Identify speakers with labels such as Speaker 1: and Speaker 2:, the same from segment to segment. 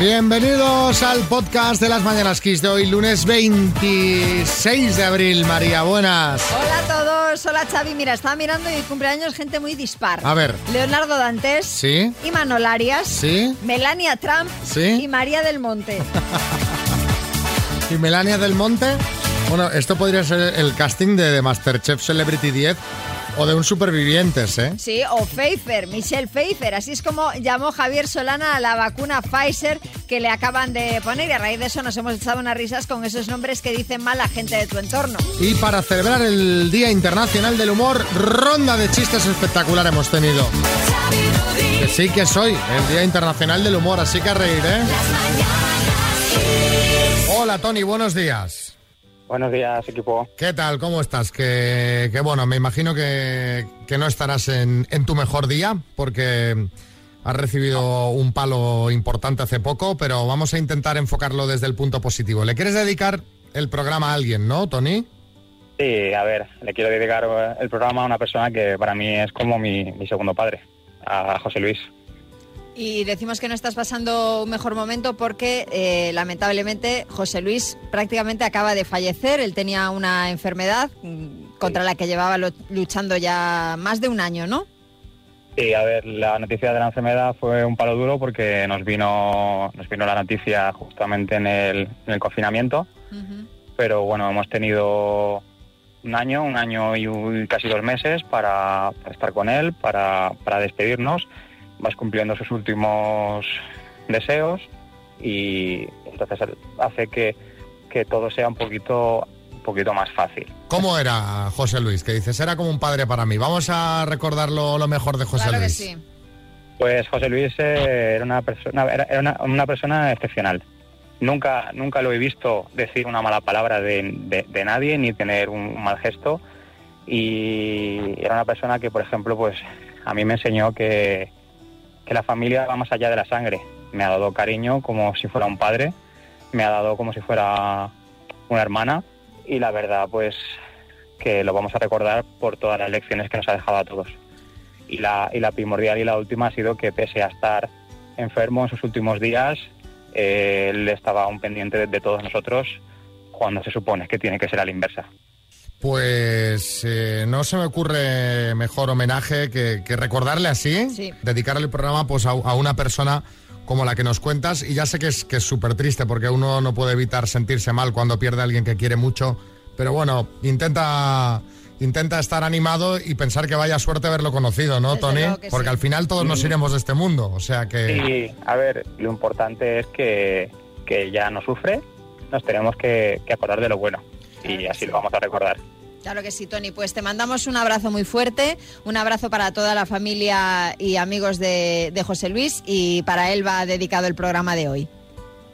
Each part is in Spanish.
Speaker 1: Bienvenidos al podcast de las Mañanas Kiss de hoy, lunes 26 de abril. María, buenas.
Speaker 2: Hola a todos, hola Xavi. Mira, estaba mirando y cumpleaños gente muy dispar.
Speaker 1: A ver.
Speaker 2: Leonardo Dantes.
Speaker 1: Sí.
Speaker 2: Imanol Arias.
Speaker 1: Sí.
Speaker 2: Melania Trump.
Speaker 1: Sí.
Speaker 2: Y María del Monte.
Speaker 1: ¿Y Melania del Monte? Bueno, esto podría ser el casting de, de Masterchef Celebrity 10 o de un Supervivientes, ¿eh?
Speaker 2: Sí, o Pfeiffer, Michelle Pfeiffer. Así es como llamó Javier Solana a la vacuna Pfizer que le acaban de poner. Y a raíz de eso nos hemos echado unas risas con esos nombres que dicen mal la gente de tu entorno.
Speaker 1: Y para celebrar el Día Internacional del Humor, ronda de chistes espectacular hemos tenido. Que sí que soy el Día Internacional del Humor, así que a reír, ¿eh? Hola Tony, buenos días.
Speaker 3: Buenos días, equipo.
Speaker 1: ¿Qué tal? ¿Cómo estás? Que, que bueno, me imagino que, que no estarás en, en, tu mejor día porque has recibido un palo importante hace poco, pero vamos a intentar enfocarlo desde el punto positivo. ¿Le quieres dedicar el programa a alguien, no, Tony?
Speaker 3: Sí, a ver, le quiero dedicar el programa a una persona que para mí es como mi, mi segundo padre, a José Luis.
Speaker 2: Y decimos que no estás pasando un mejor momento porque eh, lamentablemente José Luis prácticamente acaba de fallecer. Él tenía una enfermedad mm, contra la que llevaba luchando ya más de un año, ¿no?
Speaker 3: Sí, a ver, la noticia de la enfermedad fue un palo duro porque nos vino, nos vino la noticia justamente en el, en el confinamiento. Uh -huh. Pero bueno, hemos tenido un año, un año y casi dos meses para, para estar con él, para, para despedirnos vas cumpliendo sus últimos deseos y entonces hace que, que todo sea un poquito un poquito más fácil.
Speaker 1: ¿Cómo era José Luis? Que dices, era como un padre para mí. Vamos a recordar lo, lo mejor de José
Speaker 2: claro
Speaker 1: Luis.
Speaker 2: Que sí.
Speaker 3: Pues José Luis eh, era una persona era, era una, una, persona excepcional. Nunca nunca lo he visto decir una mala palabra de, de, de nadie ni tener un, un mal gesto y era una persona que, por ejemplo, pues a mí me enseñó que que la familia va más allá de la sangre. Me ha dado cariño como si fuera un padre, me ha dado como si fuera una hermana y la verdad pues que lo vamos a recordar por todas las lecciones que nos ha dejado a todos. Y la, y la primordial y la última ha sido que pese a estar enfermo en sus últimos días, eh, él estaba un pendiente de, de todos nosotros cuando se supone que tiene que ser a la inversa.
Speaker 1: Pues eh, no se me ocurre mejor homenaje que, que recordarle así,
Speaker 2: sí.
Speaker 1: dedicarle el programa pues a, a, una persona como la que nos cuentas y ya sé que es que es súper triste porque uno no puede evitar sentirse mal cuando pierde a alguien que quiere mucho, pero bueno, intenta intenta estar animado y pensar que vaya suerte haberlo conocido, ¿no,
Speaker 2: Desde
Speaker 1: Tony? Porque
Speaker 2: sí.
Speaker 1: al final todos nos iremos de este mundo, o sea
Speaker 3: que... Sí, a ver, lo importante es que, que ya no sufre, nos tenemos que, que acordar de lo bueno y así lo vamos a recordar.
Speaker 2: Claro que sí, Tony. Pues te mandamos un abrazo muy fuerte, un abrazo para toda la familia y amigos de, de José Luis y para él va dedicado el programa de hoy.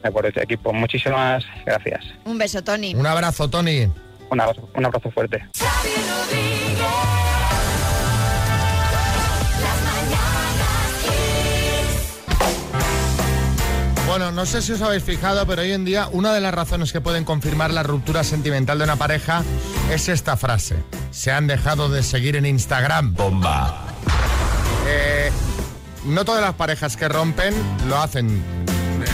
Speaker 3: De acuerdo, equipo. Muchísimas gracias.
Speaker 2: Un beso, Tony.
Speaker 1: Un abrazo, Tony.
Speaker 3: Un abrazo, un abrazo fuerte.
Speaker 1: Bueno, no sé si os habéis fijado, pero hoy en día una de las razones que pueden confirmar la ruptura sentimental de una pareja es esta frase. Se han dejado de seguir en Instagram.
Speaker 4: Bomba.
Speaker 1: Eh, no todas las parejas que rompen lo hacen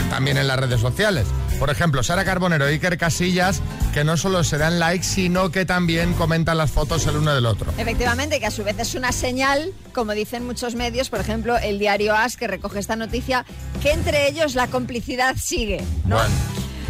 Speaker 1: también en las redes sociales. Por ejemplo, Sara Carbonero y Iker Casillas, que no solo se dan likes, sino que también comentan las fotos el uno del otro.
Speaker 2: Efectivamente, que a su vez es una señal, como dicen muchos medios, por ejemplo, el diario As, que recoge esta noticia, que entre ellos la complicidad sigue, ¿no?
Speaker 1: Bueno.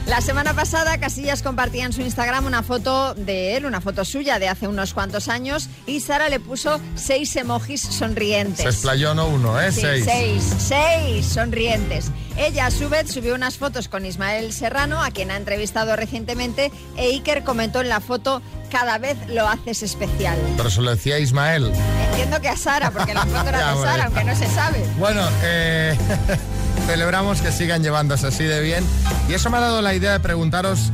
Speaker 2: La semana pasada Casillas compartía en su Instagram una foto de él, una foto suya de hace unos cuantos años, y Sara le puso seis emojis sonrientes.
Speaker 1: Se explayó no uno, ¿eh?
Speaker 2: Sí,
Speaker 1: seis.
Speaker 2: Seis, seis sonrientes. Ella a su vez subió unas fotos con Ismael Serrano, a quien ha entrevistado recientemente, e Iker comentó en la foto cada vez lo haces especial.
Speaker 1: Pero se lo decía Ismael.
Speaker 2: Entiendo que a Sara, porque la foto era de Sara, aunque no se sabe.
Speaker 1: Bueno, eh, celebramos que sigan llevándose así de bien. Y eso me ha dado la idea de preguntaros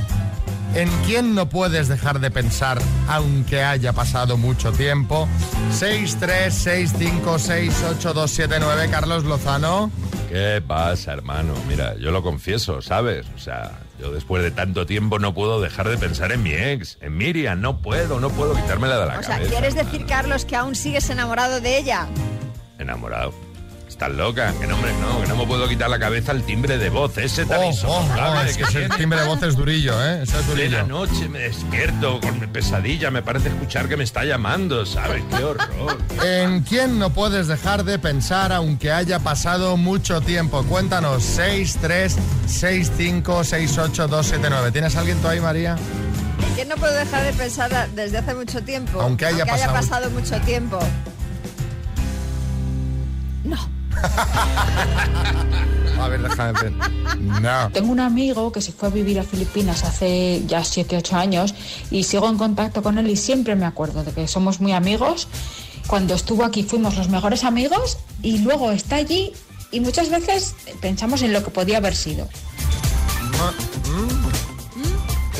Speaker 1: en quién no puedes dejar de pensar aunque haya pasado mucho tiempo. 636568279 Carlos Lozano.
Speaker 4: ¿Qué pasa, hermano? Mira, yo lo confieso, ¿sabes? O sea, yo después de tanto tiempo no puedo dejar de pensar en mi ex, en Miriam. No puedo, no puedo quitármela de la
Speaker 2: o
Speaker 4: cabeza.
Speaker 2: sea, ¿quieres
Speaker 4: hermano.
Speaker 2: decir, Carlos, que aún sigues enamorado de ella?
Speaker 4: Enamorado. Estás loca, que no, hombre, no, que no me puedo quitar la cabeza el timbre de voz, ese tan
Speaker 1: Oh, oh,
Speaker 4: insoportable
Speaker 1: oh, es que ese timbre de voz es durillo, ¿eh? Ese es durillo.
Speaker 4: noche me despierto con pesadilla, me parece escuchar que me está llamando, ¿sabes? Qué horror.
Speaker 1: ¿En quién no puedes dejar de pensar aunque haya pasado mucho tiempo? Cuéntanos, 6, 3, 6, 5, 6, 8, 2, 7, 9. ¿Tienes alguien tú ahí, María?
Speaker 2: ¿Quién no puedo dejar de pensar desde hace mucho tiempo?
Speaker 1: Aunque haya pasado-
Speaker 2: pasado mucho tiempo. No.
Speaker 1: A ver, déjame ver. No.
Speaker 5: Tengo un amigo que se fue a vivir a Filipinas hace ya 7, 8 años y sigo en contacto con él y siempre me acuerdo de que somos muy amigos. Cuando estuvo aquí fuimos los mejores amigos y luego está allí y muchas veces pensamos en lo que podía haber sido.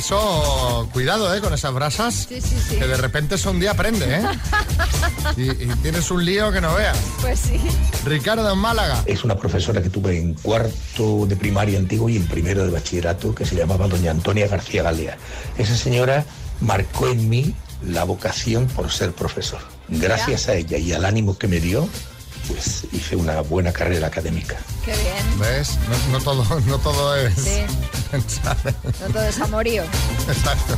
Speaker 1: Eso, cuidado, ¿eh? Con esas brasas.
Speaker 2: Sí, sí, sí.
Speaker 1: Que de repente eso un día prende, ¿eh? Y, y tienes un lío que no veas.
Speaker 2: Pues sí.
Speaker 1: Ricardo en Málaga.
Speaker 6: Es una profesora que tuve en cuarto de primaria antiguo y en primero de bachillerato que se llamaba doña Antonia García Galea. Esa señora marcó en mí la vocación por ser profesor. Gracias a ella y al ánimo que me dio, pues hice una buena carrera académica.
Speaker 2: Qué bien.
Speaker 1: ¿Ves? No, no todo, no todo es
Speaker 2: Sí.
Speaker 1: pensar.
Speaker 2: No todo es amorío.
Speaker 1: Exacto.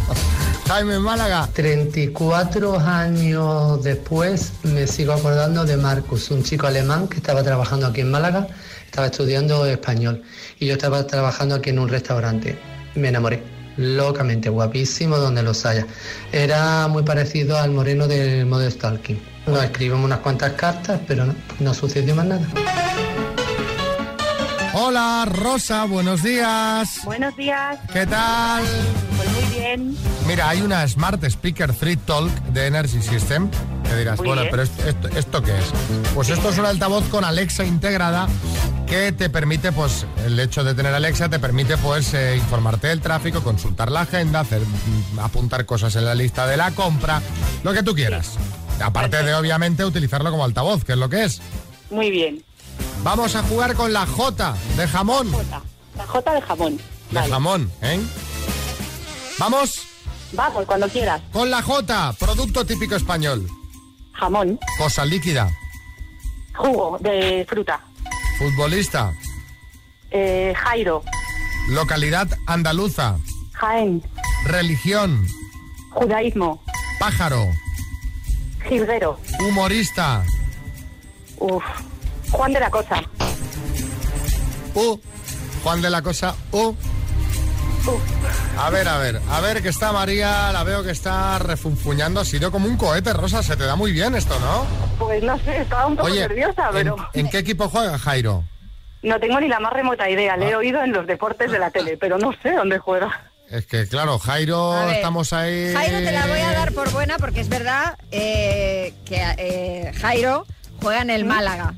Speaker 1: Jaime en Málaga.
Speaker 7: 34 años después me sigo acordando de Marcus, un chico alemán que estaba trabajando aquí en Málaga, estaba estudiando español y yo estaba trabajando aquí en un restaurante. Me enamoré, locamente, guapísimo donde los haya. Era muy parecido al moreno del Model Stalking. Nos escribimos unas cuantas cartas, pero no, no sucedió más nada.
Speaker 1: Hola, Rosa, buenos días.
Speaker 8: Buenos días,
Speaker 1: ¿Qué tal?
Speaker 8: pues muy bien.
Speaker 1: Mira, hay una Smart Speaker 3 Talk de Energy System. Que dirás,
Speaker 8: Muy
Speaker 1: bueno,
Speaker 8: bien.
Speaker 1: pero esto, esto, ¿esto qué es? Pues esto es un altavoz con Alexa integrada que te permite, pues, el hecho de tener Alexa te permite, pues, eh, informarte del tráfico, consultar la agenda, hacer, mm, apuntar cosas en la lista de la compra, lo que tú quieras. Aparte de, obviamente, utilizarlo como altavoz, que es lo que es.
Speaker 8: Muy bien.
Speaker 1: Vamos a jugar con la J de jamón.
Speaker 8: La J de jamón.
Speaker 1: De
Speaker 8: Vale.
Speaker 1: jamón, ¿eh? Vamos
Speaker 8: Vamos, cuando quieras.
Speaker 1: con la J, producto típico español.
Speaker 8: Jamón.
Speaker 1: Cosa líquida.
Speaker 8: Jugo de fruta.
Speaker 1: Futbolista.
Speaker 8: Eh, Jairo.
Speaker 1: Localidad andaluza.
Speaker 8: Jaén.
Speaker 1: Religión.
Speaker 8: Judaísmo.
Speaker 1: Pájaro.
Speaker 8: Jilguero.
Speaker 1: Humorista.
Speaker 8: Uf. Juan de la Cosa.
Speaker 1: U. Juan de la Cosa. U.
Speaker 8: Uf.
Speaker 1: A ver, a ver, a ver que está María, la veo que está refunfuñando, ha sido como un cohete, Rosa, se te da muy bien esto, ¿no?
Speaker 8: Pues no sé, estaba un poco nerviosa,
Speaker 1: ¿en,
Speaker 8: pero
Speaker 1: ¿en qué equipo juega Jairo?
Speaker 8: no tengo ni la más remota idea.
Speaker 1: Ah.
Speaker 8: Le he oído en los deportes de la tele, pero no sé dónde juega.
Speaker 1: Es que, claro, Jairo,
Speaker 2: A ver,
Speaker 1: estamos ahí...
Speaker 2: Jairo te la voy a dar por buena porque es verdad eh, que eh, Jairo juega en el Málaga.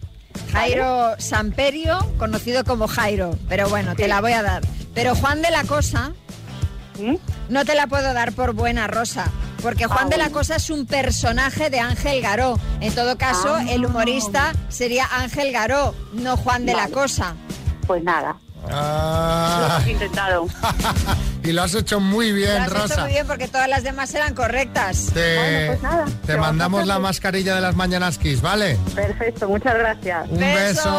Speaker 2: Jairo Samperio, conocido como Jairo. Pero bueno, te la voy a dar. Pero Juan de la Cosa,
Speaker 8: ¿Mm?
Speaker 2: no te la puedo dar por buena, Rosa. Porque Juan
Speaker 8: Ah,
Speaker 2: de la
Speaker 8: bueno.
Speaker 2: Cosa es un personaje de Ángel Garó. En todo caso,
Speaker 8: Ah.
Speaker 2: el humorista sería Ángel Garó, no Juan de la. Cosa.
Speaker 8: Pues nada, lo
Speaker 1: Ah,
Speaker 8: hemos intentado.
Speaker 1: y lo has hecho muy
Speaker 2: Lo
Speaker 1: bien,
Speaker 2: has hecho
Speaker 1: Rosa.
Speaker 2: muy bien porque todas las demás eran correctas.
Speaker 1: Te,
Speaker 8: Bueno, pues nada,
Speaker 1: te
Speaker 8: ¿qué vamos a
Speaker 1: mandamos la mascarilla de las mañanas Kiss, ¿vale?
Speaker 8: Perfecto, muchas gracias.
Speaker 1: Un
Speaker 2: Beso.
Speaker 1: beso.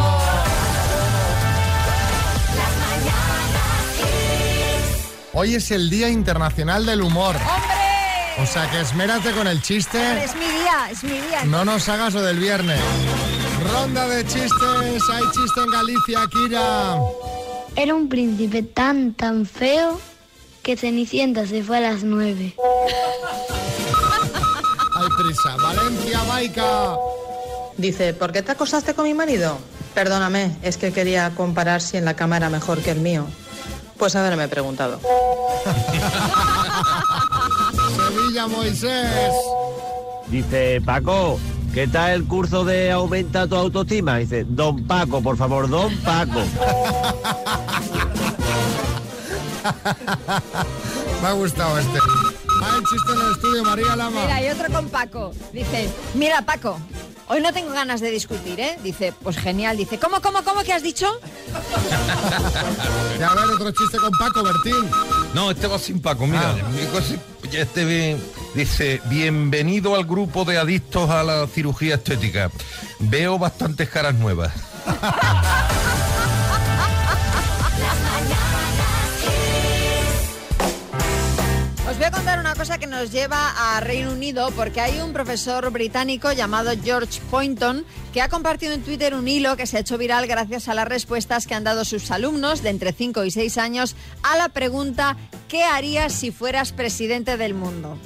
Speaker 1: Hoy es el Día Internacional del Humor.
Speaker 2: ¡Hombre!
Speaker 1: O sea que esmérate con el chiste.
Speaker 2: Es mi día, es mi día.
Speaker 1: No nos hagas lo del viernes. Ronda de chistes. Hay chiste en Galicia, Kira.
Speaker 9: Era un príncipe tan, tan feo que Cenicienta se fue a las nueve.
Speaker 1: Hay prisa. Valencia, Baica.
Speaker 10: Dice, ¿por qué te acostaste con mi marido? Perdóname, es que quería comparar si en la cama era mejor que el mío. Pues haberme preguntado.
Speaker 1: Sevilla, Moisés.
Speaker 11: Dice, Paco, ¿qué tal el curso de aumenta tu autoestima? Dice, don Paco, por favor, don Paco.
Speaker 1: Me ha gustado este. Hay chiste en el estudio, María Lama.
Speaker 2: Mira, y otro con Paco. Dice, mira Paco, hoy no tengo ganas de discutir, ¿eh? Dice, pues genial. Dice, ¿cómo, cómo, cómo que has dicho?
Speaker 1: Y a ver, otro chiste con Paco, Bertín.
Speaker 12: No, este va sin Paco, mira,
Speaker 1: Ah.
Speaker 12: ya este bien- dice, bienvenido al grupo de adictos a la cirugía estética. Veo bastantes caras nuevas.
Speaker 2: Os voy a contar una cosa que nos lleva a Reino Unido porque hay un profesor británico llamado George Poynton que ha compartido en Twitter un hilo que se ha hecho viral gracias a las respuestas que han dado sus alumnos de entre 5 y 6 años a la pregunta ¿qué harías si fueras presidente del mundo?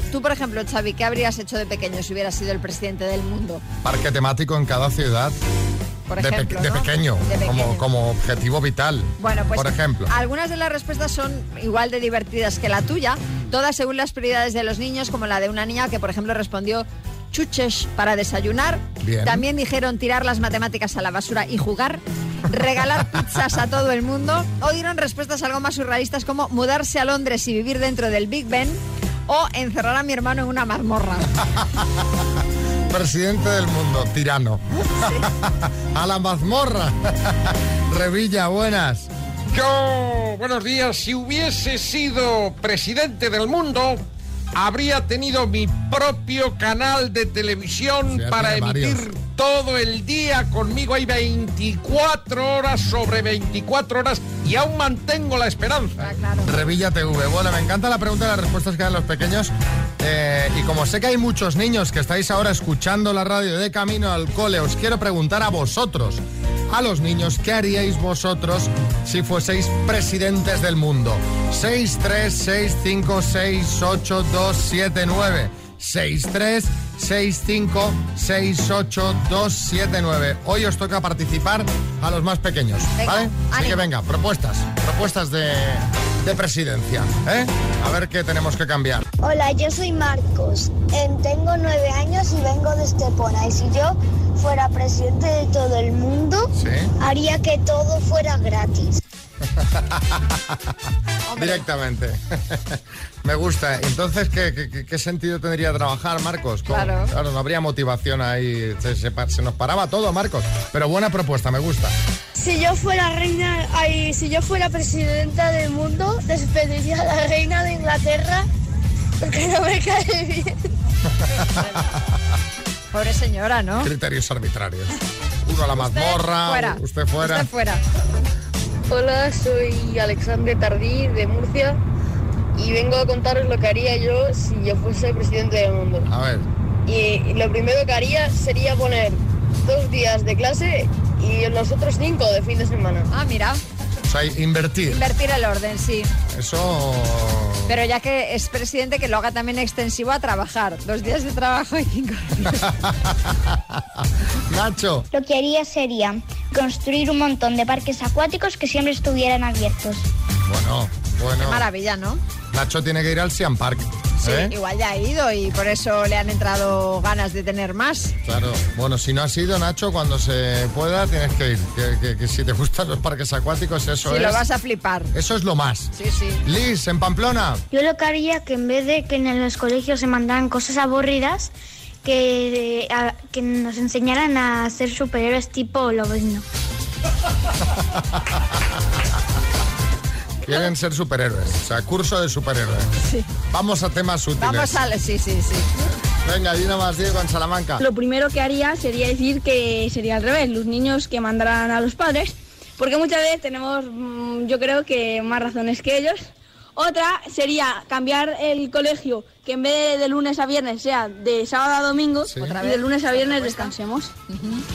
Speaker 2: Tú, tú, por ejemplo, Xavi, ¿qué habrías hecho de pequeño si hubieras sido el presidente del mundo?
Speaker 1: Parque temático en cada ciudad.
Speaker 2: Por
Speaker 1: de, pe-
Speaker 2: ejemplo,
Speaker 1: de
Speaker 2: ¿no?
Speaker 1: pequeño,
Speaker 2: De pequeño.
Speaker 1: Como, como objetivo vital.
Speaker 2: Bueno, pues
Speaker 1: Por ejemplo.
Speaker 2: algunas de las respuestas son igual de divertidas que la tuya, todas según las prioridades de los niños, como la de una niña que, por ejemplo, respondió chuches para desayunar.
Speaker 1: Bien.
Speaker 2: También dijeron tirar las matemáticas a la basura y jugar. Regalar pizzas a todo el mundo. O dieron respuestas algo más surrealistas como mudarse a Londres y vivir dentro del Big Ben. O encerrar a mi hermano en una mazmorra.
Speaker 1: Presidente del mundo, tirano. a la mazmorra. Revilla, buenas.
Speaker 12: Yo, buenos días, si hubiese sido presidente del mundo, habría tenido mi propio canal de televisión
Speaker 1: Sí,
Speaker 12: para emitir
Speaker 1: varios.
Speaker 12: todo el día conmigo. Hay 24 horas sobre 24 horas y aún mantengo la esperanza.
Speaker 1: Revilla TV. Bueno, me encanta la pregunta y las respuestas que dan los pequeños. Eh, y como sé que hay muchos niños que estáis ahora escuchando la radio de camino al cole, os quiero preguntar a vosotros, a los niños, ¿qué haríais vosotros si fueseis presidentes del mundo? 6, 3, 6, 5, 6, 8, 2, 7, 9. 6, 3, 6, 5, 6, 8, 2, 7, 9. Hoy os toca participar a los más pequeños,
Speaker 2: Venga,
Speaker 1: ¿vale? Así que venga, propuestas, propuestas de, de presidencia, ¿eh? A ver qué tenemos que cambiar.
Speaker 9: Hola, yo soy Marcos. Em, tengo nueve años y vengo de Estepona. Y si yo fuera presidente de todo el mundo, haría que todo fuera gratis.
Speaker 1: Directamente. Me gusta. Entonces, ¿qué, qué- qué- qué sentido tendría trabajar, Marcos? ¿Cómo?
Speaker 2: Claro.
Speaker 1: no habría motivación ahí. Se, se pa- se nos paraba todo, Marcos. Pero buena propuesta, me gusta.
Speaker 13: Si yo fuera reina, ay, si yo fuera presidenta del mundo, despediría a la reina de Inglaterra porque no me cae bien.
Speaker 2: Pobre señora, ¿no?
Speaker 1: Criterios arbitrarios. Uno a la mazmorra,
Speaker 2: fuera.
Speaker 1: usted fuera.
Speaker 2: Usted fuera.
Speaker 14: Hola, soy Alexandre Tardí de Murcia y vengo a contaros lo que haría yo si yo fuese presidente del mundo.
Speaker 1: A ver.
Speaker 14: Y lo primero que haría sería poner dos días de clase y los otros cinco de fin de semana.
Speaker 2: Ah, mira,
Speaker 1: Invertir.
Speaker 2: invertir el orden, sí.
Speaker 1: Eso.
Speaker 2: Pero ya que es presidente, que lo haga también extensivo a trabajar. Dos días de trabajo y cinco días.
Speaker 1: Nacho.
Speaker 9: Lo que haría sería construir un montón de parques acuáticos que siempre estuvieran abiertos.
Speaker 1: Bueno, bueno.
Speaker 2: Qué maravilla, ¿no?
Speaker 1: Nacho tiene que ir al Siam Park.
Speaker 2: Sí,
Speaker 1: ¿eh?
Speaker 2: igual ya ha ido y por eso le han entrado ganas de tener más.
Speaker 1: Claro, bueno, si no has ido, Nacho, cuando se pueda tienes que ir. Que, que- que si te gustan los parques acuáticos, eso
Speaker 2: Si
Speaker 1: es.
Speaker 2: lo vas a flipar.
Speaker 1: Eso es lo más.
Speaker 2: Sí, sí.
Speaker 1: Liz, en Pamplona.
Speaker 9: Yo lo que haría que en vez de que en los colegios se mandaran cosas aburridas, que, a- que nos enseñaran a ser superhéroes tipo Lobezno.
Speaker 1: Quieren ser superhéroes. O sea, curso de superhéroes.
Speaker 2: Sí.
Speaker 1: Vamos a temas útiles.
Speaker 2: Vamos a... Sí, sí, sí.
Speaker 1: Venga, Dino más Diego en Salamanca.
Speaker 15: Lo primero que haría sería decir que sería al revés, los niños que mandarán a los padres, porque muchas veces tenemos, mm, yo creo que más razones que ellos. Otra sería cambiar el colegio, que en vez de, de lunes a viernes sea de sábado a domingo,
Speaker 1: Sí.
Speaker 15: y de lunes a viernes descansemos.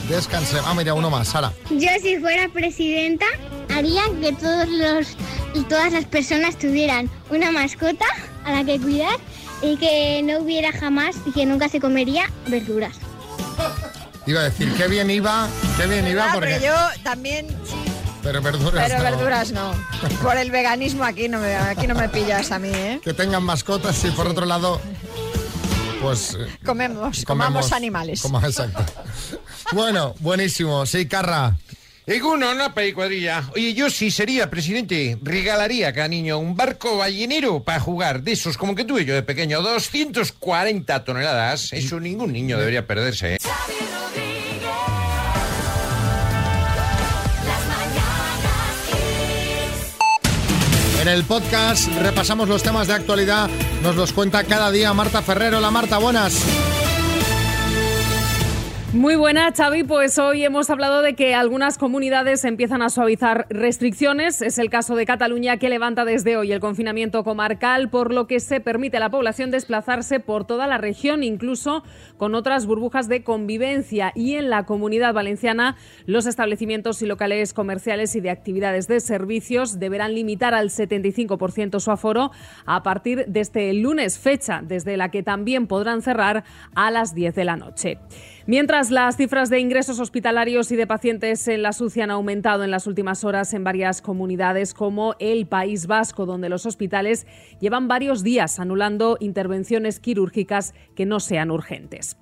Speaker 1: Descanse. Ah, mira, uno más, Sara.
Speaker 9: Yo si fuera presidenta haría que todos los y todas las personas tuvieran una mascota a la que cuidar y que no hubiera jamás y que nunca se comería verduras.
Speaker 1: Iba a decir, qué bien iba, qué bien iba,
Speaker 2: Ah,
Speaker 1: porque...
Speaker 2: pero yo también,
Speaker 1: Pero verduras
Speaker 2: pero
Speaker 1: no.
Speaker 2: verduras no. Por el veganismo aquí no me, aquí no me pillas a mí, ¿eh?
Speaker 1: Que tengan mascotas y por otro lado, pues... eh,
Speaker 2: Comemos, comamos animales.
Speaker 1: Exacto. Bueno, buenísimo. Sí, Carra.
Speaker 12: Eguno, una cuadrilla. Oye, yo si sería presidente, regalaría a cada niño un barco ballenero para jugar de esos como que tuve yo de pequeño. 240 toneladas. Eso ningún niño debería perderse. ¿eh?
Speaker 1: En el podcast repasamos los temas de actualidad. Nos los cuenta cada día Marta Ferrero. La Marta, buenas.
Speaker 16: Muy buena, Xavi. Pues hoy hemos hablado de que algunas comunidades empiezan a suavizar restricciones. Es el caso de Cataluña, que levanta desde hoy el confinamiento comarcal, por lo que se permite a la población desplazarse por toda la región, incluso con otras burbujas de convivencia. Y en la comunidad valenciana, los establecimientos y locales comerciales y de actividades de servicios deberán limitar al 75% su aforo a partir de este lunes, fecha desde la que también podrán cerrar a las 10 de la noche. Mientras las cifras de ingresos hospitalarios y de pacientes en la SUCI han aumentado en las últimas horas en varias comunidades como el País Vasco, donde los hospitales llevan varios días anulando intervenciones quirúrgicas que no sean urgentes.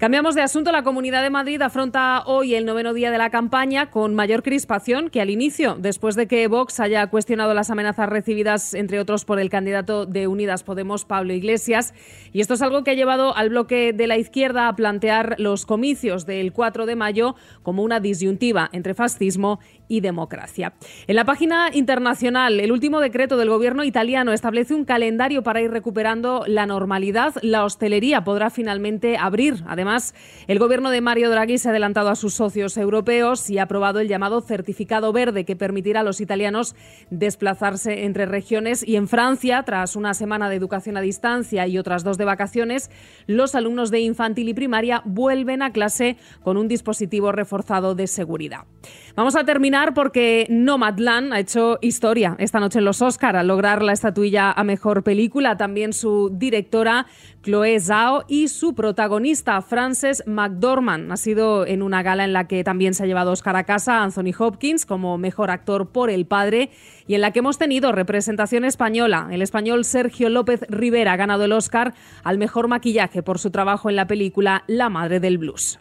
Speaker 16: Cambiamos de asunto. La Comunidad de Madrid afronta hoy el noveno día de la campaña con mayor crispación que al inicio, después de que Vox haya cuestionado las amenazas recibidas, entre otros, por el candidato de Unidas Podemos, Pablo Iglesias. Y esto es algo que ha llevado al bloque de la izquierda a plantear los comicios del 4 de mayo como una disyuntiva entre fascismo y democracia. En la página internacional, el último decreto del gobierno italiano establece un calendario para ir recuperando la normalidad. La hostelería podrá finalmente abrir. Además, el gobierno de Mario Draghi se ha adelantado a sus socios europeos y ha aprobado el llamado certificado verde que permitirá a los italianos desplazarse entre regiones. Y en Francia, tras una semana de educación a distancia y otras dos de vacaciones, los alumnos de infantil y primaria vuelven a clase con un dispositivo reforzado de seguridad. Vamos a terminar porque Nomadland ha hecho historia esta noche en los Oscar al lograr la estatuilla a mejor película. También su directora Chloe Zhao y su protagonista Frances McDormand. Ha sido en una gala en la que también se ha llevado Oscar a casa Anthony Hopkins como mejor actor por El Padre y en la que hemos tenido representación española. El español Sergio López Rivera ha ganado el Oscar al mejor maquillaje por su trabajo en la película La Madre del Blues.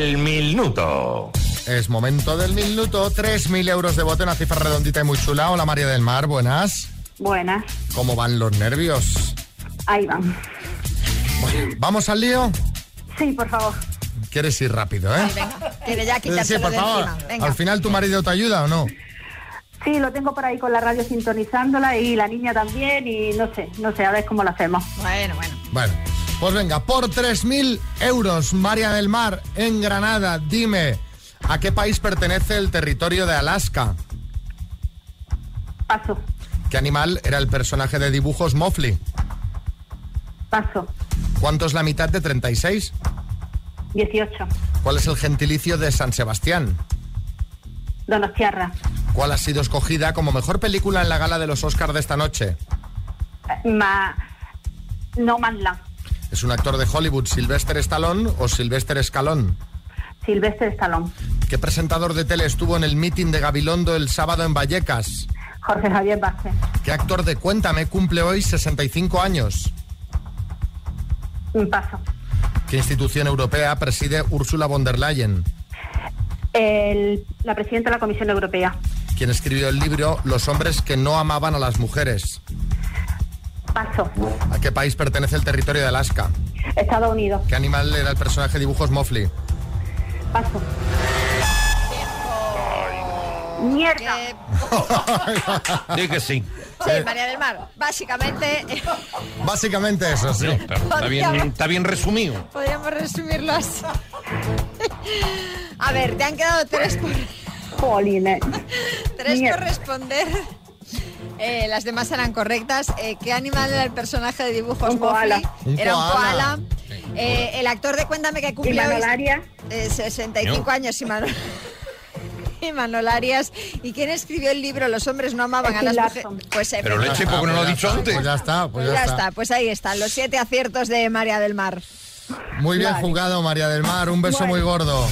Speaker 4: El minuto.
Speaker 1: Es momento del minuto. 3.000 euros de bote, una cifra redondita y muy chula. Hola María del Mar, buenas.
Speaker 8: Buenas.
Speaker 1: ¿Cómo van los nervios?
Speaker 8: Ahí van.
Speaker 1: Bueno, ¿Vamos al lío?
Speaker 8: Sí, por favor.
Speaker 1: Quieres ir rápido, ¿eh?
Speaker 2: Venga, quiere ya
Speaker 1: Sí, por
Speaker 2: de
Speaker 1: favor.
Speaker 2: Venga.
Speaker 1: ¿Al final tu marido te ayuda o no?
Speaker 8: Sí, lo tengo por ahí con la radio sintonizándola y la niña también y no sé, no sé, a ver cómo lo hacemos.
Speaker 2: Bueno, bueno.
Speaker 1: Bueno, pues venga, por 3.000 euros, María del Mar, en Granada, dime, ¿a qué país pertenece el territorio de Alaska?
Speaker 8: Paso,
Speaker 1: ¿Qué animal era el personaje de dibujos Mofli?
Speaker 8: paso.
Speaker 1: ¿Cuánto es la mitad de 36?
Speaker 8: 18.
Speaker 1: ¿Cuál es el gentilicio de San Sebastián?
Speaker 8: Donostiarra.
Speaker 1: ¿Cuál ha sido escogida como mejor película en la gala de los Oscars de esta noche?
Speaker 8: Eh, Ma... No Manland.
Speaker 1: ¿Es un actor de Hollywood, Sylvester Stallone o Sylvester Escalón?
Speaker 8: Silvestre Stallone.
Speaker 1: ¿Qué presentador de tele estuvo en el meeting de Gabilondo el sábado en Vallecas?
Speaker 8: Jorge Javier Vázquez.
Speaker 1: ¿Qué actor de Cuéntame cumple hoy 65 años?
Speaker 8: Un paso.
Speaker 1: ¿Qué institución europea preside Ursula von der Leyen?
Speaker 8: El- la presidenta de la Comisión Europea.
Speaker 1: ¿Quién escribió el libro Los hombres que no amaban a las mujeres?
Speaker 8: Paso.
Speaker 1: ¿A qué país pertenece el territorio de Alaska?
Speaker 8: Estados Unidos.
Speaker 1: ¿Qué animal era el personaje de dibujos Mofli?
Speaker 8: Paso. Mierda.
Speaker 12: Di que sí.
Speaker 2: Sí, María del Mar. Básicamente,
Speaker 1: Básicamente eso, sí.
Speaker 12: Está bien, está bien resumido.
Speaker 2: podríamos resumirlo así. A ver, te han quedado tres por,
Speaker 8: Jolines.
Speaker 2: tres
Speaker 8: Mierda.
Speaker 2: por responder. Eh, las demás eran correctas. Eh, ¿Qué animal era el personaje de dibujos
Speaker 8: Un koala.
Speaker 1: Un
Speaker 2: Era un
Speaker 1: koala.
Speaker 2: Eh, el actor de Cuéntame que
Speaker 8: Arias.
Speaker 2: eh, 65
Speaker 12: No.
Speaker 2: años, Imanol. Imanol Arias. ¿Y quién escribió el libro Los hombres no amaban a las mujeres? Pues
Speaker 12: Pero leche, ¿por qué no lo he
Speaker 1: ya
Speaker 12: dicho
Speaker 1: está,
Speaker 12: antes?
Speaker 1: Pues ya está, pues
Speaker 2: Pues
Speaker 1: ya,
Speaker 2: ya
Speaker 1: está.
Speaker 2: está, pues ahí están los siete aciertos de María del Mar.
Speaker 1: Muy bien
Speaker 8: Vale.
Speaker 1: jugado, María del Mar. Un beso
Speaker 8: Bueno.
Speaker 1: muy gordo.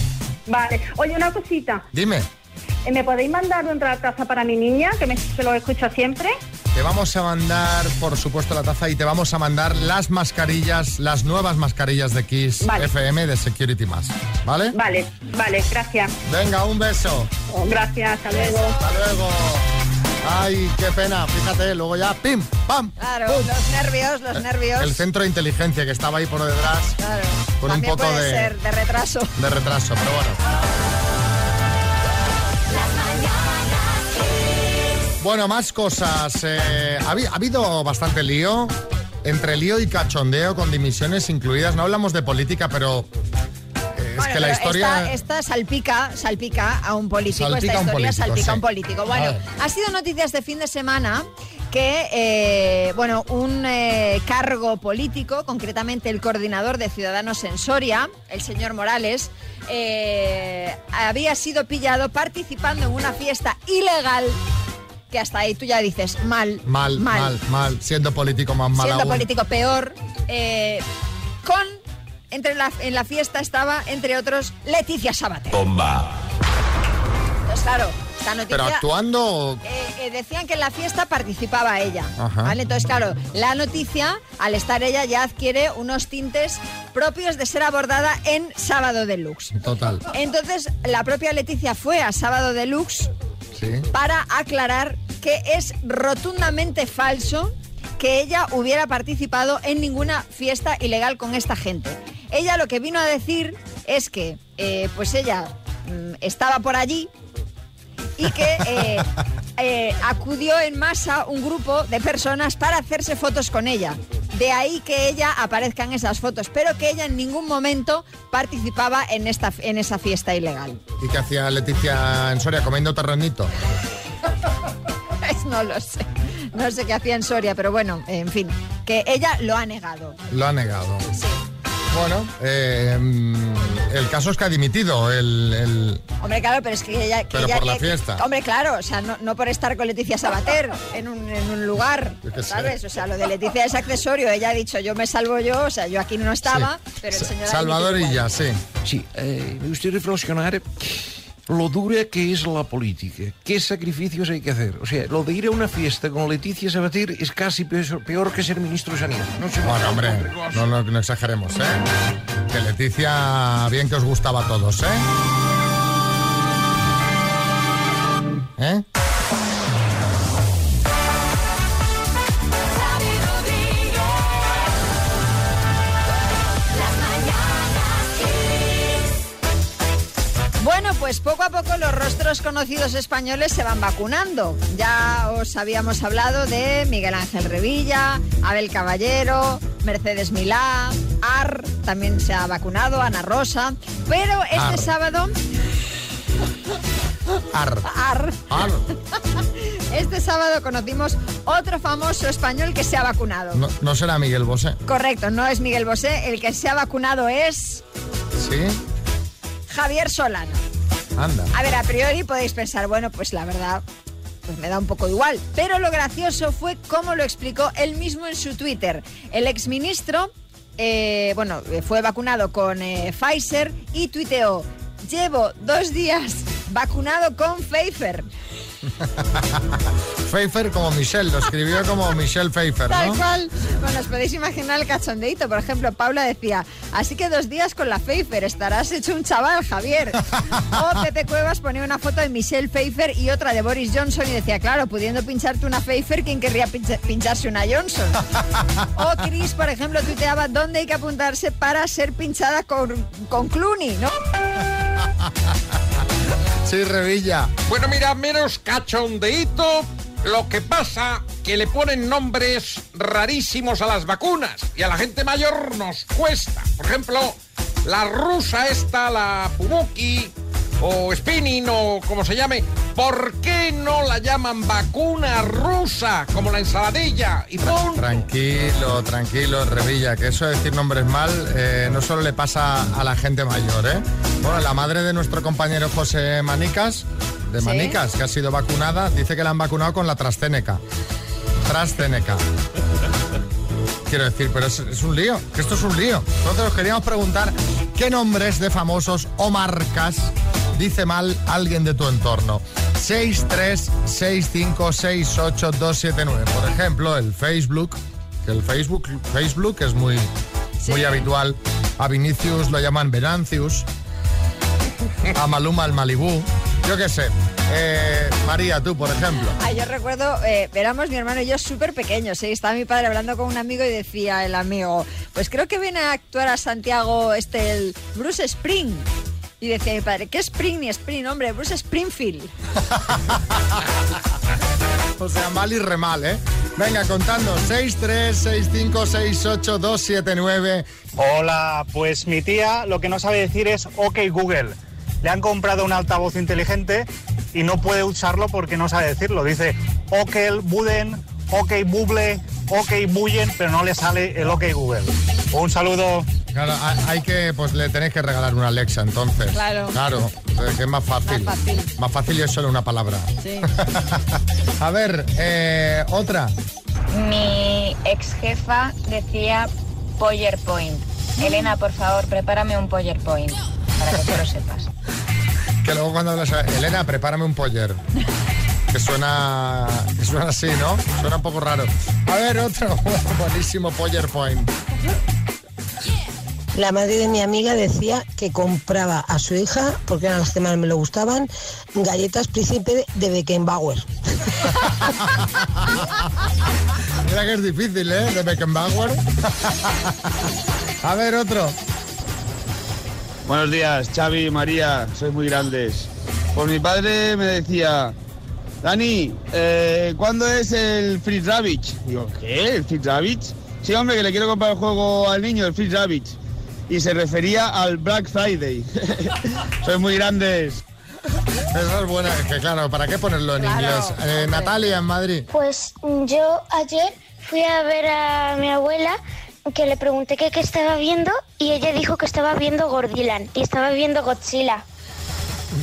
Speaker 8: Vale. Oye, una cosita.
Speaker 1: Dime,
Speaker 8: ¿Me podéis mandar otra taza para mi niña, que me que lo escucho siempre?
Speaker 1: te vamos a mandar, por supuesto, la taza y te vamos a mandar las mascarillas, las nuevas mascarillas de Kiss
Speaker 8: Vale.
Speaker 1: FM de Security Más. ¿Vale?
Speaker 8: Vale, vale, gracias.
Speaker 1: Venga, un beso.
Speaker 8: Gracias, hasta luego.
Speaker 1: Hasta luego. Ay, qué pena, fíjate, luego ya, pim, pam.
Speaker 2: Claro,
Speaker 1: pum.
Speaker 2: los nervios, los nervios.
Speaker 1: El centro de inteligencia que estaba ahí por detrás
Speaker 2: Claro.
Speaker 1: con un poco
Speaker 2: puede
Speaker 1: de,
Speaker 2: ser de retraso.
Speaker 1: de retraso, pero bueno. Bueno, más cosas. Eh, ha, habi- ha habido bastante lío, entre lío y cachondeo con dimisiones incluidas. No hablamos de política, pero eh, es
Speaker 2: Bueno,
Speaker 1: que la historia...
Speaker 2: Esta, esta salpica, salpica a un político.
Speaker 1: Salpica
Speaker 2: esta historia
Speaker 1: político,
Speaker 2: salpica a un político. Bueno, ha sido noticias de fin de semana que, eh, bueno, un eh, cargo político, concretamente el coordinador de Ciudadanos en Soria, el señor Morales, eh, había sido pillado participando en una fiesta ilegal que hasta ahí tú ya dices mal,
Speaker 1: Mal, mal, mal, Siendo político más mal
Speaker 2: siendo
Speaker 1: aún.
Speaker 2: político peor, eh, con entre la, en la fiesta estaba, entre otros, Leticia Sabater.
Speaker 1: Bomba.
Speaker 2: Entonces, claro, esta noticia...
Speaker 1: Pero actuando...
Speaker 2: eh, eh, decían que en la fiesta participaba ella.
Speaker 1: Ajá.
Speaker 2: ¿vale? Entonces, claro, la noticia, al estar ella, ya adquiere unos tintes propios de ser abordada en Sábado Deluxe.
Speaker 1: Total.
Speaker 2: Entonces, la propia Leticia fue a Sábado Deluxe
Speaker 1: Sí.
Speaker 2: para aclarar que es rotundamente falso que ella hubiera participado en ninguna fiesta ilegal con esta gente. Ella lo que vino a decir es que, eh, pues ella mm, estaba por allí y que eh, eh, acudió en masa un grupo de personas para hacerse fotos con ella. De ahí que ella aparezca en esas fotos, pero que ella en ningún momento participaba en, esta, en esa fiesta ilegal.
Speaker 1: ¿Y qué hacía Leticia en Soria comiendo terrenito?
Speaker 2: Es- no lo sé. No sé qué hacía en Soria, pero bueno, en fin, que ella lo ha negado.
Speaker 1: Lo ha negado. Bueno, eh, el caso es que ha dimitido el... el-
Speaker 2: Hombre, claro, pero es que ella... que
Speaker 1: Pero
Speaker 2: ella-
Speaker 1: por la
Speaker 2: que-
Speaker 1: fiesta.
Speaker 2: Hombre, claro, o sea, no, no por estar con Leticia Sabater en un, en un lugar,
Speaker 1: qué sé.
Speaker 2: ¿sabes? O sea, lo de Leticia es accesorio. Ella ha dicho, yo me salvo yo, o sea, yo aquí no estaba, pero el señor...
Speaker 1: Salvador y ya, sí.
Speaker 12: Sí, eh, me gustaría reflexionar lo dura que es la política, qué sacrificios hay que hacer. O sea, lo de ir a una fiesta con Leticia Sabater es casi peor, que ser ministro de Sanidad. No
Speaker 1: Bueno, hombre, no, no, no exageremos, ¿eh? Que Leticia, bien que os gustaba a todos, ¿eh? ¿Eh?
Speaker 2: Pues poco a poco los rostros conocidos españoles se van vacunando. Ya os habíamos hablado de Miguel Ángel Revilla, Abel Caballero, Mercedes Milá, Ar también se ha vacunado, Ana Rosa. Pero este
Speaker 1: Ar.
Speaker 2: sábado,
Speaker 1: Ar.
Speaker 2: Ar,
Speaker 1: Ar.
Speaker 2: este sábado conocimos otro famoso español que se ha vacunado.
Speaker 1: No, no será Miguel Bosé.
Speaker 2: Correcto, no es Miguel Bosé, el que se ha vacunado es
Speaker 1: ¿Sí?
Speaker 2: Javier Solana. A ver, a priori podéis pensar, bueno, pues la verdad, pues me da un poco igual. Pero lo gracioso fue cómo lo explicó él mismo en su Twitter. El exministro, eh, bueno, fue vacunado con eh, Pfizer y tuiteó, llevo dos días vacunado con Pfizer.
Speaker 1: Pfeiffer como Michelle, lo escribió como Michelle Pfeiffer,
Speaker 2: Tal
Speaker 1: ¿no?
Speaker 2: cual. Bueno, os podéis imaginar el cachondeito. Por ejemplo, Paula decía, así que dos días con la Pfeiffer, estarás hecho un chaval, Javier. O Pepe Cuevas ponía una foto de Michelle Pfeiffer y otra de Boris Johnson y decía, claro, pudiendo pincharte una Pfeiffer, ¿quién querría pincha- pincharse una Johnson? O Chris, por ejemplo, tuiteaba dónde hay que apuntarse para ser pinchada con, con Clooney, ¿no?
Speaker 1: Sí, Revilla.
Speaker 12: Bueno, mira, menos cachondeíto. Lo que pasa que le ponen nombres rarísimos a las vacunas y a la gente mayor nos cuesta. Por ejemplo, la rusa esta, la Pumuki o Spinning o como se llame. ¿Por qué no la llaman vacuna rusa como la ensaladilla? Y punto.
Speaker 1: Tranquilo, tranquilo, Revilla, que eso de decir nombres mal eh, no solo le pasa a la gente mayor, ¿eh? Bueno, la madre de nuestro compañero José Manicas, de
Speaker 2: Sí.
Speaker 1: Manicas, que ha sido vacunada, dice que la han vacunado con la AstraZeneca. AstraZeneca. Quiero decir, pero es, es un lío, que esto es un lío. Nosotros os queríamos preguntar qué nombres de famosos o marcas dice mal alguien de tu entorno. 636568279. Por ejemplo, el Facebook, que el Facebook, Facebook es muy, muy habitual. A Vinicius lo llaman Venancius. A Maluma el Malibú. Yo qué sé. Eh, María, tú, por ejemplo.
Speaker 2: Ah, yo recuerdo, eh, éramos mi hermano y yo súper pequeños, ¿eh? estaba mi padre hablando con un amigo y decía el amigo, pues creo que viene a actuar a Santiago este, el Bruce Spring. Y decía mi padre, ¿qué Spring ni Spring? Hombre, Bruce Springfield.
Speaker 1: O sea, mal y re mal, ¿eh? Venga, contando. 636568279.
Speaker 17: Hola, pues mi tía lo que no sabe decir es OK Google. Le han comprado un altavoz inteligente y no puede usarlo porque no sabe decirlo. Dice OK Buden, OK Buble, OK Bullen, pero no le sale el OK Google. Un saludo.
Speaker 1: Claro, ha- hay que, pues le tenéis que regalar una Alexa entonces.
Speaker 2: Claro.
Speaker 1: Claro, que es más fácil.
Speaker 2: Más fácil.
Speaker 1: Más fácil y es solo una palabra.
Speaker 2: Sí.
Speaker 1: A ver, eh, otra.
Speaker 18: Mi ex jefa decía PowerPoint. Elena, por favor, prepárame un PowerPoint para que tú lo sepas.
Speaker 1: Que luego cuando hablas, a- Elena, prepárame un poller. Que suena, que suena así, ¿no? Suena un poco raro. A ver, otro. Buenísimo PowerPoint.
Speaker 19: La madre de mi amiga decía que compraba a su hija, porque eran las que más me lo gustaban, galletas príncipe de Beckenbauer.
Speaker 1: Mira que es difícil, ¿eh? De Beckenbauer. A ver, otro.
Speaker 20: Buenos días, Xavi y María, sois muy grandes. Pues mi padre me decía, Dani, eh, ¿cuándo es el Free Rabbit? Digo, ¿qué? ¿El Free Rabbit? Sí, hombre, que le quiero comprar el juego al niño, el Free Rabbit. Y se refería al Black Friday. sois muy grandes.
Speaker 1: Esa es buena, es que claro, ¿para qué ponerlo en
Speaker 19: Claro,
Speaker 1: inglés? Eh, Natalia, en Madrid.
Speaker 9: Pues yo ayer fui a ver a mi abuela que le pregunté qué estaba viendo y ella dijo que estaba viendo Gordiland y estaba viendo Godzilla.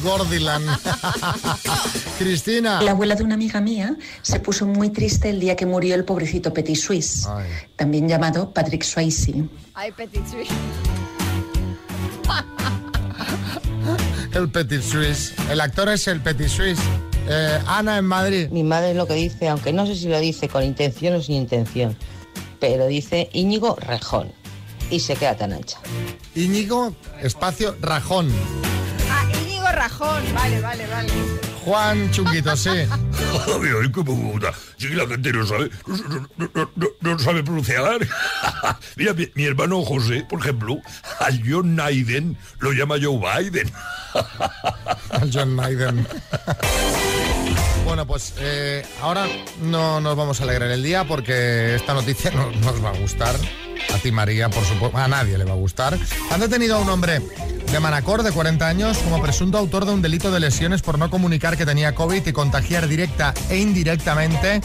Speaker 1: Gordiland. Cristina.
Speaker 21: La abuela de una amiga mía se puso muy triste el día que murió el pobrecito Petit Suisse, también llamado Patrick Swayze.
Speaker 2: Ay, Petit Suisse.
Speaker 1: El Petit Suisse. El actor es el Petit Suisse. Eh, Ana, en Madrid.
Speaker 22: Mi madre lo que dice, aunque no sé si lo dice con intención o sin intención, pero dice Íñigo Rejón y se queda tan ancha.
Speaker 1: Íñigo, espacio, Rajón.
Speaker 2: Ah, Íñigo Rajón. Vale, vale, vale.
Speaker 1: Juan Chunguito, sí.
Speaker 23: Ay, ay, qué puta. Sí que la gente no sabe, no, no- no- no- no sabe pronunciar. Mira, mi, mi hermano José, por ejemplo, a John Naiden lo llama Joe Biden.
Speaker 1: Al John Maiden. Bueno, pues eh, ahora no nos vamos a alegrar el día porque esta noticia no nos va a gustar. A ti, María, por supuesto. A nadie le va a gustar. Han detenido a un hombre de Manacor de 40 años como presunto autor de un delito de lesiones por no comunicar que tenía COVID y contagiar directa e indirectamente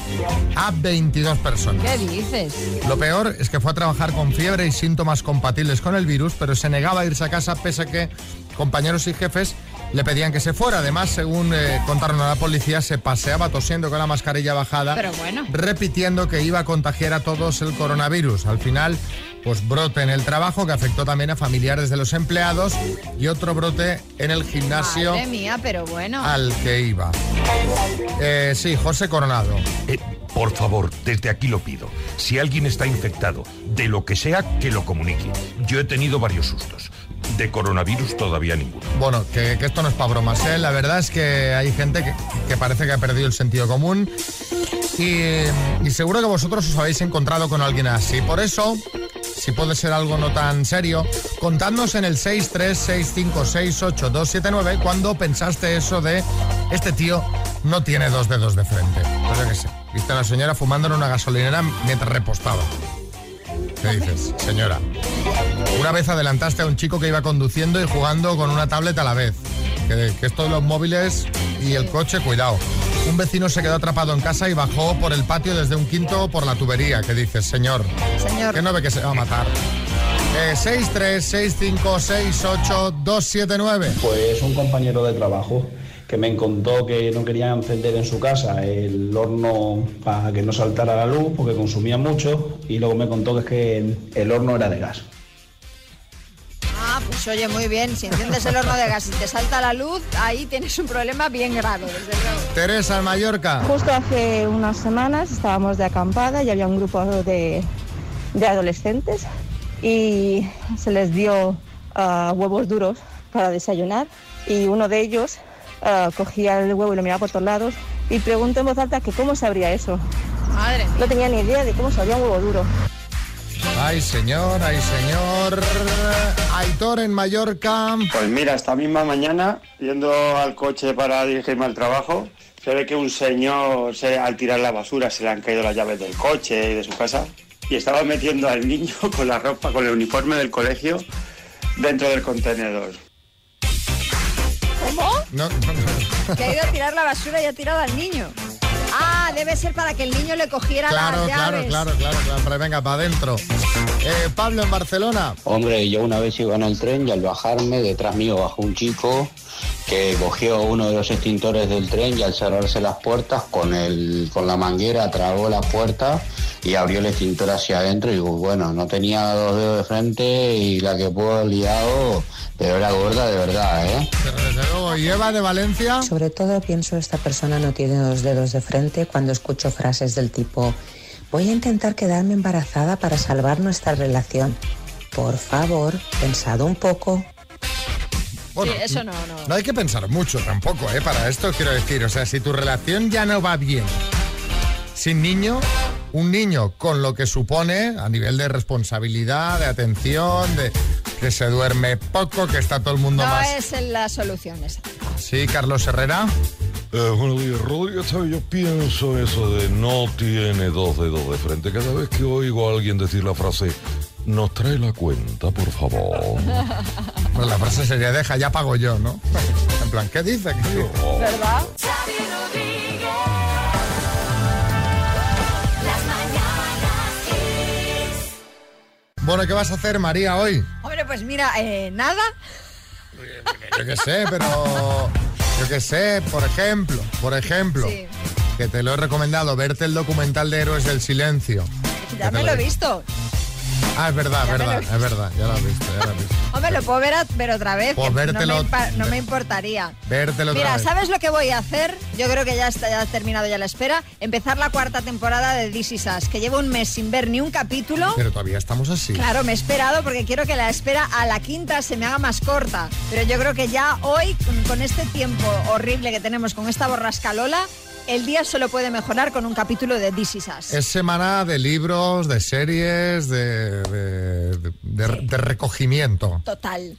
Speaker 1: a 22 personas.
Speaker 2: ¿Qué dices?
Speaker 1: Lo peor es que fue a trabajar con fiebre y síntomas compatibles con el virus, pero se negaba a irse a casa pese a que compañeros y jefes le pedían que se fuera. Además, según eh, contaron a la policía, se paseaba tosiendo con la mascarilla bajada,
Speaker 2: Pero bueno.
Speaker 1: repitiendo que iba a contagiar a todos el coronavirus. Al final, pues brote en el trabajo que afectó también a familiares de los empleados y otro brote en el gimnasio
Speaker 2: Madre mía, pero bueno.
Speaker 1: al que iba. Eh, sí, José Coronado.
Speaker 23: Eh, por favor, desde aquí lo pido. Si alguien está infectado, de lo que sea, que lo comunique. Yo he tenido varios sustos. De coronavirus todavía ninguno.
Speaker 1: Bueno, que, que esto no es para bromas, ¿eh? La verdad es que hay gente que, parece que ha perdido el sentido común y, seguro que vosotros os habéis encontrado con alguien así. Por eso, si puede ser algo no tan serio, contadnos en el 636568279 cuando pensaste eso de este tío no tiene dos dedos de frente. Pues yo qué sé, viste a la señora fumando en una gasolinera mientras repostaba. ¿Qué dices, señora? Una vez adelantaste a un chico que iba conduciendo y jugando con una tablet a la vez. Que, que esto de los móviles y el coche, cuidado. Un vecino se quedó atrapado en casa y bajó por el patio desde un quinto por la tubería. ¿Qué dices, señor?
Speaker 2: Señor.
Speaker 1: Que no ve que se va a matar. Eh, 636568279.
Speaker 24: Pues un compañero de trabajo que me contó que no quería encender en su casa el horno para que no saltara la luz porque consumía mucho y luego me contó que es que el horno era de gas.
Speaker 2: Ah, pues oye, muy bien. Si enciendes el horno de gas y te salta la luz, ahí tienes un problema bien grave, desde luego.
Speaker 1: Teresa, en Mallorca.
Speaker 25: Justo hace unas semanas estábamos de acampada y había un grupo de, de adolescentes y se les dio ah, huevos duros para desayunar y uno de ellos ah, cogía el huevo y lo miraba por todos lados. Y pregunto en voz alta que cómo sabría eso.
Speaker 2: Madre
Speaker 25: No tenía ni idea de cómo sabría un huevo duro.
Speaker 1: Ay, señor, ay, señor. Aitor en Mallorca.
Speaker 26: Pues mira, esta misma mañana, yendo al coche para dirigirme al trabajo, se ve que un señor, se- al tirar la basura, se le han caído las llaves del coche y de su casa. Y estaba metiendo al niño con la ropa, con el uniforme del colegio, dentro del contenedor.
Speaker 2: ¿Cómo?
Speaker 1: No, no,
Speaker 2: Que ha ido a tirar la basura y ha tirado al niño. Ah, debe ser para que el niño le cogiera
Speaker 1: Claro,
Speaker 2: las
Speaker 1: claro,
Speaker 2: llaves.
Speaker 1: claro, claro, claro. Pero venga, para adentro. Eh, Pablo en Barcelona.
Speaker 27: Hombre, yo una vez iba en el tren y al bajarme, detrás mío bajó un chico que cogió uno de los extintores del tren y al cerrarse las puertas con, el, con la manguera tragó la puerta y abrió el extintor hacia adentro y bueno, no tenía dos dedos de frente y la que pudo liado, pero era gorda de verdad, ¿eh?
Speaker 1: Y Eva de Valencia.
Speaker 28: Sobre todo pienso esta persona no tiene dos dedos de frente cuando escucho frases del tipo voy a intentar quedarme embarazada para salvar nuestra relación. Por favor, pensado un poco.
Speaker 1: Bueno,
Speaker 2: sí, eso no, no.
Speaker 1: No hay que pensar mucho tampoco, ¿eh? Para esto quiero decir, o sea, si tu relación ya no va bien sin niño, un niño con lo que supone a nivel de responsabilidad, de atención, de que se duerme poco, que está todo el mundo
Speaker 2: No
Speaker 1: más...
Speaker 2: es en la solución esa.
Speaker 1: Sí, Carlos Herrera.
Speaker 23: Eh, buenos días, Rodríguez. ¿sabe? Yo pienso eso de no tiene dos dedos de frente. Cada vez que oigo a alguien decir la frase, nos trae la cuenta, por favor.
Speaker 1: Pues la frase sería, deja, ya pago yo, ¿no? En plan, ¿qué dice? ¿Qué dice?
Speaker 2: ¿Verdad?
Speaker 1: Bueno, ¿qué vas a hacer, María, hoy?
Speaker 2: Hombre, pues mira, eh, nada.
Speaker 1: Yo qué sé, pero... Yo qué sé, por ejemplo, por ejemplo,
Speaker 2: Sí.
Speaker 1: que te lo he recomendado, verte el documental de Héroes del Silencio.
Speaker 2: Ya me lo he visto.
Speaker 1: Ah, es verdad, es verdad, es verdad, ya lo has visto, ya lo has visto.
Speaker 2: Hombre, lo puedo ver, a- ver otra vez.
Speaker 1: Pues vértelo-
Speaker 2: no, me, impa- no me importaría.
Speaker 1: Vértelo otra
Speaker 2: Mira,
Speaker 1: vez.
Speaker 2: ¿sabes lo que voy a hacer? Yo creo que ya está ya ha terminado ya la espera. Empezar la cuarta temporada de This Is Us, que llevo un mes sin ver ni un capítulo.
Speaker 1: Pero todavía estamos así.
Speaker 2: Claro, me he esperado porque quiero que la espera a la quinta se me haga más corta. Pero yo creo que ya hoy, con, con este tiempo horrible que tenemos, con esta borrascalola, el día solo puede mejorar con un capítulo de This Is Us.
Speaker 1: Es semana de libros, de series, de, de- de- de- de recogimiento.
Speaker 2: Total.